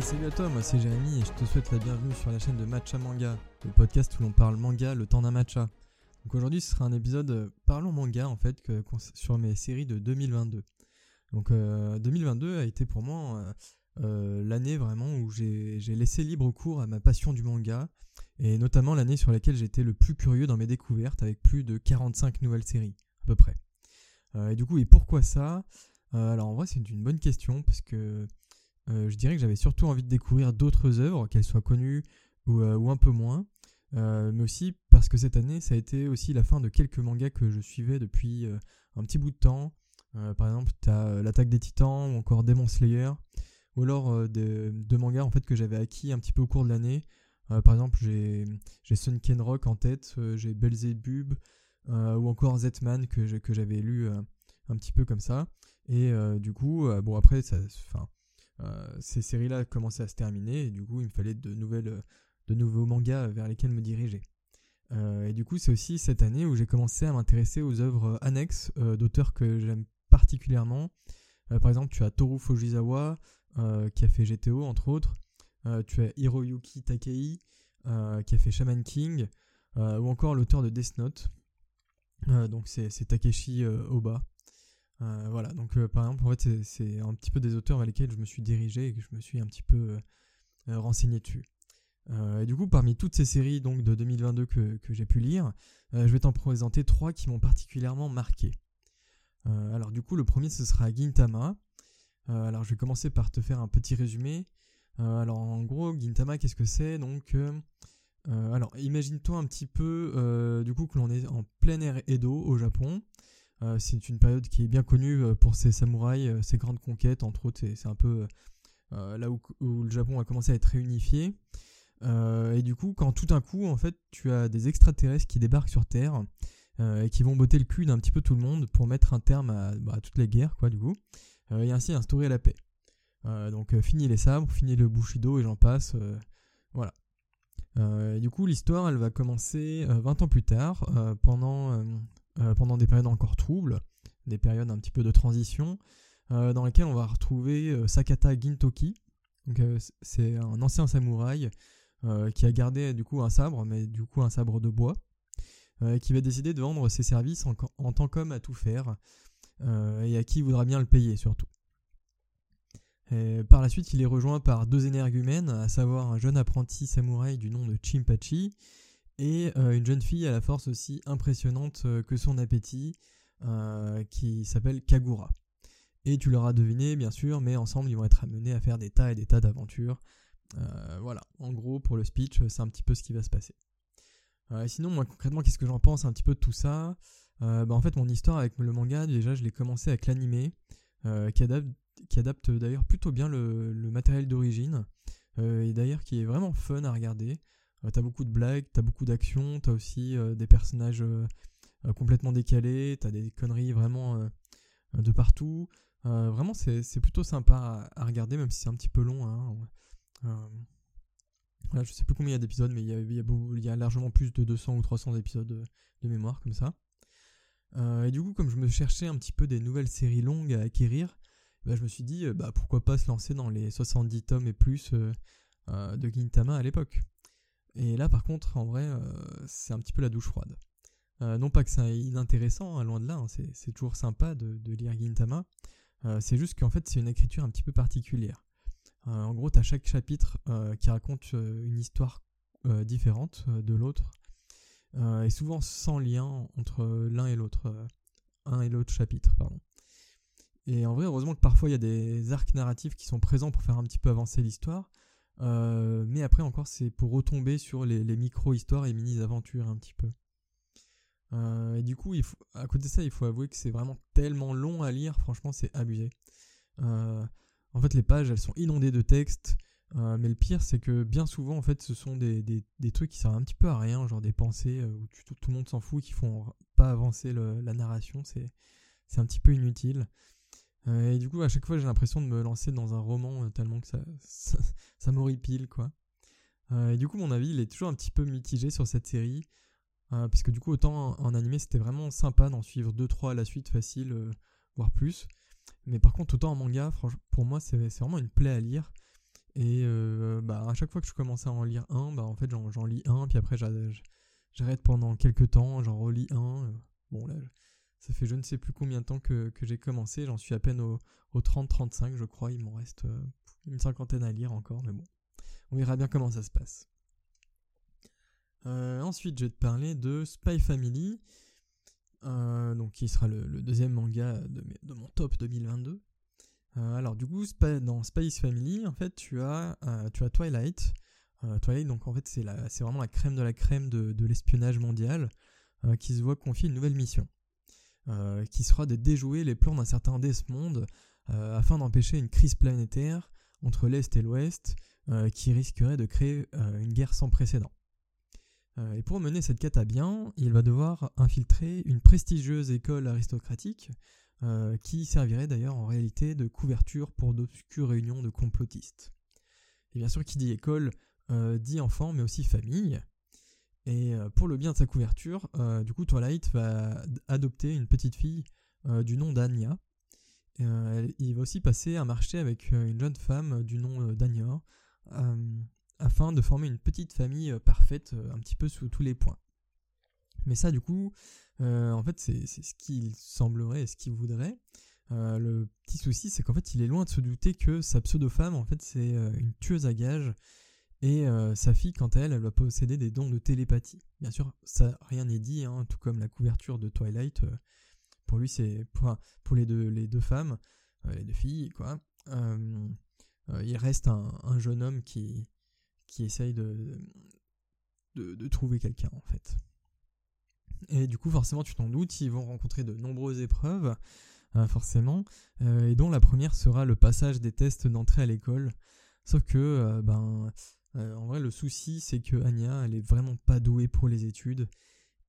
Salut à toi, moi c'est Jérémy et je te souhaite la bienvenue sur la chaîne de Matcha Manga, le podcast où l'on parle manga le temps d'un matcha. Donc aujourd'hui ce sera un épisode euh, Parlons manga en fait sur mes séries de 2022. Donc 2022 euh, a été pour moi euh, l'année vraiment où j'ai laissé libre cours à ma passion du manga et notamment l'année sur laquelle j'étais le plus curieux dans mes découvertes avec plus de 45 nouvelles séries à peu près. et du coup, et pourquoi ça? Alors en vrai c'est une bonne question parce que euh, je dirais que j'avais surtout envie de découvrir d'autres œuvres, qu'elles soient connues ou, euh, un peu moins. Euh, mais aussi parce que cette année, ça a été aussi la fin de quelques mangas que je suivais depuis un petit bout de temps. par exemple, tu as L'attaque des titans ou encore Demon Slayer. Ou alors de, mangas en fait, que j'avais acquis un petit peu au cours de l'année. par exemple, j'ai Sunken Rock en tête, j'ai Belzebub ou encore Zetman que j'avais lu un petit peu comme ça. Et du coup, bon après, ça, ces séries-là commençaient à se terminer et du coup il me fallait de, nouvelles, de nouveaux mangas vers lesquels me diriger. Euh, et du coup c'est aussi cette année où j'ai commencé à m'intéresser aux œuvres annexes euh, d'auteurs que j'aime particulièrement. par exemple tu as Toru Fujisawa qui a fait GTO entre autres. tu as Hiroyuki Takei qui a fait Shaman King ou encore l'auteur de Death Note. donc c'est Takeshi Oba. Euh, voilà, donc euh, par exemple, en fait, c'est un petit peu des auteurs vers lesquels je me suis dirigé et que je me suis un petit peu euh, renseigné dessus. et du coup, parmi toutes ces séries donc, de 2022 que, j'ai pu lire, je vais t'en présenter trois qui m'ont particulièrement marqué. alors du coup, le premier, ce sera Gintama. alors je vais commencer par te faire un petit résumé. alors en gros, Gintama, qu'est-ce que c'est? Donc, alors imagine-toi un petit peu, du coup, que l'on est en plein air Edo au Japon. Euh, c'est une période qui est bien connue euh, pour ses samouraïs, euh, ses grandes conquêtes, entre autres. C'est un peu là où, le Japon a commencé à être réunifié. et du coup, quand tout d'un coup, en fait, tu as des extraterrestres qui débarquent sur Terre et qui vont botter le cul d'un petit peu tout le monde pour mettre un terme à, bah, toutes les guerres, quoi, du coup, et ainsi instaurer la paix. donc, fini les sabres, fini le Bushido et j'en passe. voilà. du coup, l'histoire, elle va commencer 20 ans plus tard, pendant euh, pendant des périodes encore troubles, des périodes un petit peu de transition, euh, dans lesquelles on va retrouver euh, Sakata Gintoki. c'est un ancien samouraï qui a gardé du coup un sabre, mais du coup un sabre de bois, qui va décider de vendre ses services en, tant qu'homme à tout faire, et à qui voudra bien le payer surtout. par la suite, il est rejoint par deux énergumènes, à savoir un jeune apprenti samouraï du nom de Chimpachi et euh, une jeune fille à la force aussi impressionnante euh, que son appétit, euh, qui s'appelle Kagura. Et tu l'auras deviné, bien sûr, mais ensemble, ils vont être amenés à faire des tas et des tas d'aventures. voilà, en gros, pour le speech, c'est un petit peu ce qui va se passer. sinon, moi, concrètement, qu'est-ce que j'en pense un petit peu de tout ça? Bah, En fait, mon histoire avec le manga, déjà, je l'ai commencé avec l'animé, qui adapte, d'ailleurs plutôt bien le matériel d'origine, et d'ailleurs qui est vraiment fun à regarder. Euh, t'as beaucoup de blagues, t'as beaucoup d'action, t'as aussi euh, des personnages euh, complètement décalés, t'as des conneries vraiment de partout. vraiment, c'est plutôt sympa à, regarder, même si c'est un petit peu long. Hein. Voilà, je sais plus combien il y a d'épisodes, mais il y a, il, y a largement plus de 200 ou 300 épisodes de, mémoire comme ça. et du coup, comme je me cherchais un petit peu des nouvelles séries longues à acquérir, bah, je me suis dit bah, pourquoi pas se lancer dans les 70 tomes et plus de Gintama à l'époque. Et là, par contre, en vrai, euh, c'est un petit peu la douche froide. Euh, non pas que c'est inintéressant, hein, loin de là, hein, c'est toujours sympa de, lire Gintama. Euh, c'est juste qu'en fait, c'est une écriture un petit peu particulière. en gros, tu as chaque chapitre qui raconte une histoire différente de l'autre, et souvent sans lien entre l'un et l'autre, un et l'autre chapitre, pardon. Et en vrai, heureusement que parfois il y a des arcs narratifs qui sont présents pour faire un petit peu avancer l'histoire, euh, mais après encore, c'est pour retomber sur les, micro-histoires et mini-aventures un petit peu. Euh, et du coup, à côté de ça, il faut avouer que c'est vraiment tellement long à lire, franchement, c'est abusé. Euh, en fait, les pages, elles sont inondées de textes, mais le pire, c'est que bien souvent, en fait, ce sont des, trucs qui servent un petit peu à rien, genre des pensées où tout, le monde s'en fout, qui font pas avancer la narration, c'est un petit peu inutile. Euh, et du coup, à chaque fois, j'ai l'impression de me lancer dans un roman euh, tellement que ça, ça, m'horripile, quoi. Euh, et du coup, mon avis, il est toujours un petit peu mitigé sur cette série. parce que du coup, autant en, animé, c'était vraiment sympa d'en suivre 2-3 à la suite, facile, voire plus. Mais par contre, autant en manga, pour moi, c'est vraiment une plaie à lire. Et bah, à chaque fois que je commence à en lire un, bah, en fait j'en lis un, puis après j'arrête pendant quelques temps, j'en relis un. bon là, ça fait je ne sais plus combien de temps que, j'ai commencé, j'en suis à peine au, 30-35 je crois, il m'en reste une cinquantaine à lire encore, mais bon, on verra bien comment ça se passe. ensuite, je vais te parler de Spy Family. Euh, donc qui sera le, deuxième manga de, mon top 2022. Euh, alors du coup, dans Space Family, en fait, tu as, euh, tu as Twilight. Twilight, donc en fait, c'est, c'est vraiment la crème de la crème de, l'espionnage mondial qui se voit confier une nouvelle mission. Qui sera de déjouer les plans d'un certain Desmond afin d'empêcher une crise planétaire entre l'Est et l'Ouest qui risquerait de créer une guerre sans précédent. Euh, et pour mener cette quête à bien, il va devoir infiltrer une prestigieuse école aristocratique euh, qui servirait d'ailleurs en réalité de couverture pour d'obscures réunions de complotistes. Et bien sûr, qui dit école euh, dit enfant, mais aussi famille. Et pour le bien de sa couverture, du coup, Twilight va adopter une petite fille du nom d'Anya. il va aussi passer un marché avec une jeune femme du nom d'Anya afin de former une petite famille euh, parfaite euh, un petit peu sous tous les points. Mais ça, du coup, euh, en fait, c'est ce qu'il semblerait et ce qu'il voudrait. le petit souci, c'est qu'en fait, il est loin de se douter que sa pseudo-femme, en fait, c'est une tueuse à gages. Et sa fille, quant à elle, elle va posséder des dons de télépathie. Bien sûr, rien n'est dit, hein, tout comme la couverture de Twilight. pour lui, c'est pour, les, deux, femmes, les deux filles, quoi. il reste un jeune homme qui, qui essaye de, de, trouver quelqu'un en fait. Et du coup, forcément, tu t'en doutes, ils vont rencontrer de nombreuses épreuves, euh, forcément, euh, et dont la première sera le passage des tests d'entrée à l'école. Sauf que, euh, en vrai, le souci, c'est que Anya, elle est vraiment pas douée pour les études,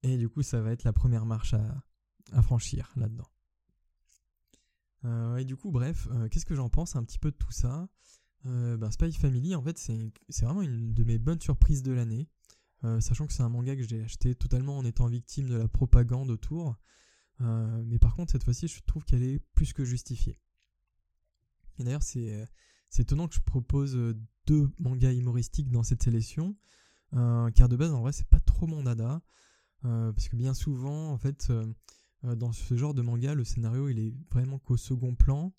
et du coup, ça va être la première marche à, franchir là-dedans. et du coup, bref, qu'est-ce que j'en pense un petit peu de tout ça? Euh, ben, Spy Family, en fait, c'est vraiment une de mes bonnes surprises de l'année. Euh, sachant que c'est un manga que j'ai acheté totalement en étant victime de la propagande autour. Euh, mais par contre, cette fois-ci, je trouve qu'elle est plus que justifiée. Et d'ailleurs, c'est étonnant que je propose deux mangas humoristiques dans cette sélection. car de base, en vrai, c'est pas trop mon dada. parce que bien souvent, en fait, dans ce genre de manga, le scénario, il est vraiment qu'au second plan.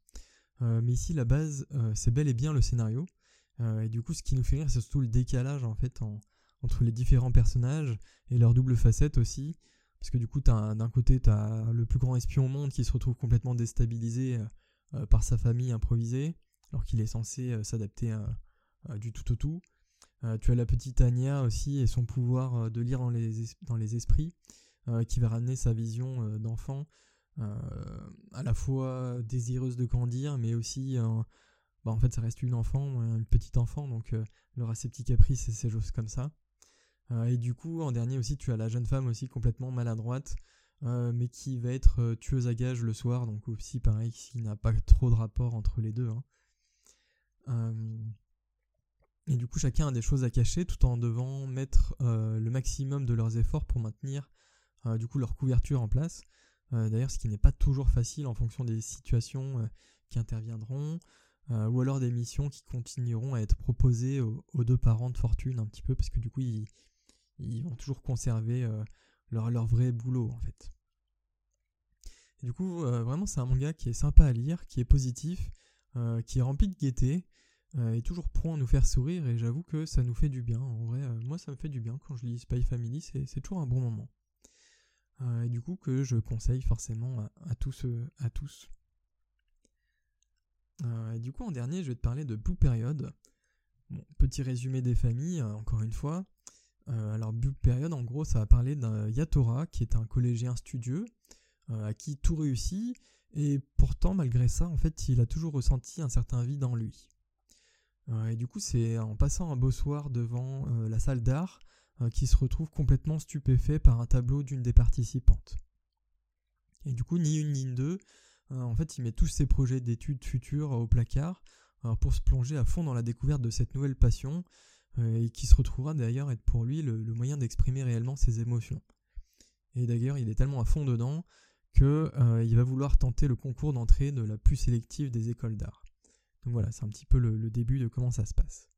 Euh, mais ici, la base, euh, c'est bel et bien le scénario. Euh, et du coup, ce qui nous fait rire, c'est surtout le décalage en fait entre les différents personnages et leur double facette aussi. Parce que du coup, d'un côté, tu as le plus grand espion au monde qui se retrouve complètement déstabilisé par sa famille improvisée, alors qu'il est censé s'adapter du tout au tout. tu as la petite Anya aussi et son pouvoir de lire dans les, esprits, qui va ramener sa vision d'enfant euh, à la fois désireuse de grandir, mais aussi, euh, bah, en fait, ça reste une enfant, une petite enfant, donc euh, le aura ses petits caprices et ces choses comme ça. et du coup, en dernier aussi, tu as la jeune femme aussi complètement maladroite, mais qui va être tueuse à gages le soir, donc aussi pareil, qui n'a pas trop de rapport entre les deux. Hein. Et du coup, chacun a des choses à cacher tout en devant mettre le maximum de leurs efforts pour maintenir du coup leur couverture en place. Euh, d'ailleurs, ce qui n'est pas toujours facile en fonction des situations euh, qui interviendront, euh, ou alors des missions qui continueront à être proposées aux, deux parents de fortune un petit peu, parce que du coup, ils, vont toujours conserver leur, leur vrai boulot en fait. du coup, vraiment, c'est un manga qui est sympa à lire, qui est positif, qui est rempli de gaieté, et toujours prompt à nous faire sourire, et j'avoue que ça nous fait du bien. En vrai, moi, ça me fait du bien quand je lis Spy Family, c'est toujours un bon moment. Euh, et du coup que je conseille forcément à, tous. À tous. Euh, et du coup en dernier je vais te parler de Blue Period. petit résumé des familles, euh, encore une fois. alors Blue Period en gros ça va parler d'un Yatora qui est un collégien studieux à qui tout réussit et pourtant malgré ça en fait il a toujours ressenti un certain vide en lui. Et du coup c'est en passant un beau soir devant la salle d'art euh, qui se retrouve complètement stupéfait par un tableau d'une des participantes. Et du coup, ni une ni deux, euh, en fait, il met tous ses projets d'études futures au placard euh, pour se plonger à fond dans la découverte de cette nouvelle passion, et qui se retrouvera d'ailleurs être pour lui le, moyen d'exprimer réellement ses émotions. Et d'ailleurs, il est tellement à fond dedans qu'il va vouloir tenter le concours d'entrée de la plus sélective des écoles d'art. Donc voilà, c'est un petit peu le, début de comment ça se passe.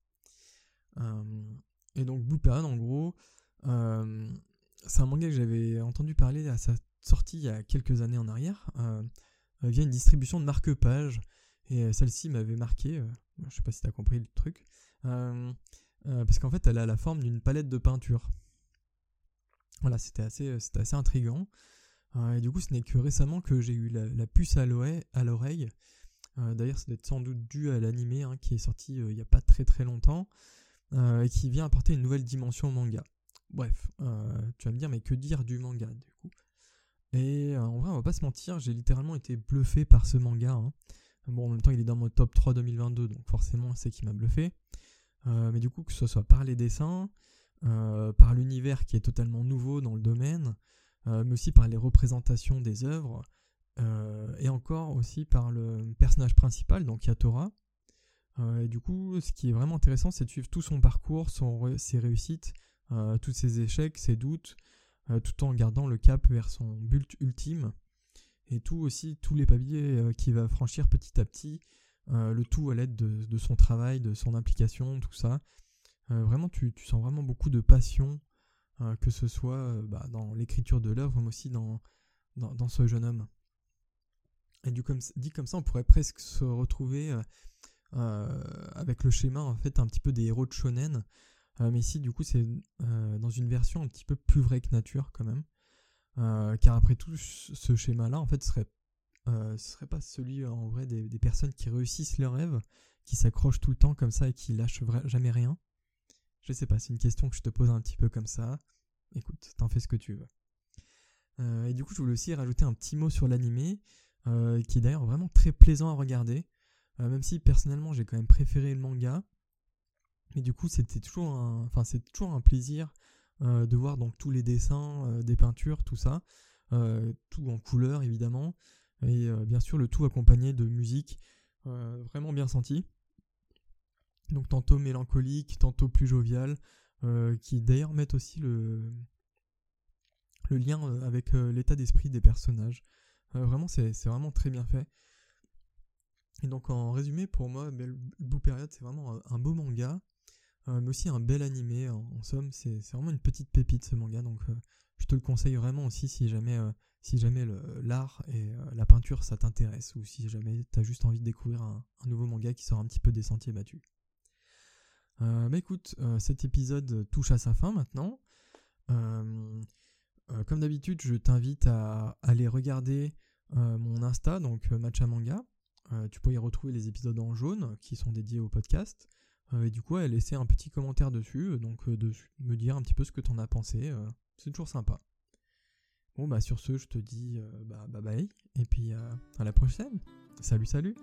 et donc Blue Period, en gros, c'est un manga que j'avais entendu parler à sa sortie il y a quelques années en arrière, via une distribution de marque-page. Et celle-ci m'avait marqué, je sais pas si tu compris le truc, parce qu'en fait elle a la forme d'une palette de peinture. Voilà, c'était assez, c'était assez intriguant. et du coup, ce n'est que récemment que j'ai eu la, puce à l'oreille. D'ailleurs, ça doit sans doute dû à l'animé hein, qui est sorti il n'y a pas très très longtemps et qui vient apporter une nouvelle dimension au manga. Bref, tu vas me dire, mais que dire du manga du coup? Et en vrai, on va pas se mentir, j'ai littéralement été bluffé par ce manga. Hein. Bon, en même temps, il est dans mon top 3 2022, donc forcément, c'est qui m'a bluffé. mais du coup, que ce soit par les dessins, euh, par l'univers qui est totalement nouveau dans le domaine, euh, mais aussi par les représentations des œuvres, euh, et encore aussi par le personnage principal, donc Yatora. et du coup, ce qui est vraiment intéressant, c'est de suivre tout son parcours, ses réussites, tous ses échecs, ses doutes, tout en gardant le cap vers son but ultime, et tout aussi, tous les paliers qu'il va franchir petit à petit, le tout à l'aide de, son travail, de son implication, tout ça, euh, vraiment, tu, sens vraiment beaucoup de passion, euh, que ce soit euh, bah, dans l'écriture de l'œuvre, mais aussi dans, dans, ce jeune homme. Et du comme, dit comme ça, on pourrait presque se retrouver avec le schéma en fait un petit peu des héros de shonen, mais ici du coup c'est dans une version un petit peu plus vraie que nature quand même, car après tout ce schéma-là en fait serait serait pas celui en vrai des, personnes qui réussissent leurs rêves, qui s'accrochent tout le temps comme ça et qui lâchent jamais rien. Je sais pas, c'est une question que je te pose un petit peu comme ça. Écoute, t'en fais ce que tu veux. Euh, et du coup, je voulais aussi rajouter un petit mot sur l'animé, euh, qui est d'ailleurs vraiment très plaisant à regarder. Euh, même si personnellement, j'ai quand même préféré le manga. Mais du coup, c'était toujours un, enfin, c'est toujours un plaisir de voir donc tous les dessins, des peintures, tout ça, tout en couleur évidemment, et bien sûr le tout accompagné de musique vraiment bien sentie donc tantôt mélancolique, tantôt plus jovial, euh, qui d'ailleurs mettent aussi le, lien euh, avec euh, l'état d'esprit des personnages. Vraiment, c'est vraiment très bien fait. Et donc en résumé, pour moi, Blue Period, c'est vraiment un, beau manga, mais aussi un bel animé. En, somme, c'est vraiment une petite pépite ce manga, donc je te le conseille vraiment aussi si jamais, si jamais l'art et la peinture ça t'intéresse, ou si jamais tu as juste envie de découvrir un, nouveau manga qui sort un petit peu des sentiers battus. Euh, bah écoute, euh, cet épisode touche à sa fin maintenant. Euh, comme d'habitude, je t'invite à aller regarder mon Insta, donc Matcha Manga. tu peux y retrouver les épisodes en jaune qui sont dédiés au podcast. et du coup, à laisser un petit commentaire dessus, donc de me dire un petit peu ce que tu en as pensé. c'est toujours sympa. Bon, bah sur ce, je te dis bah, bye bye, et puis à la prochaine. Salut, salut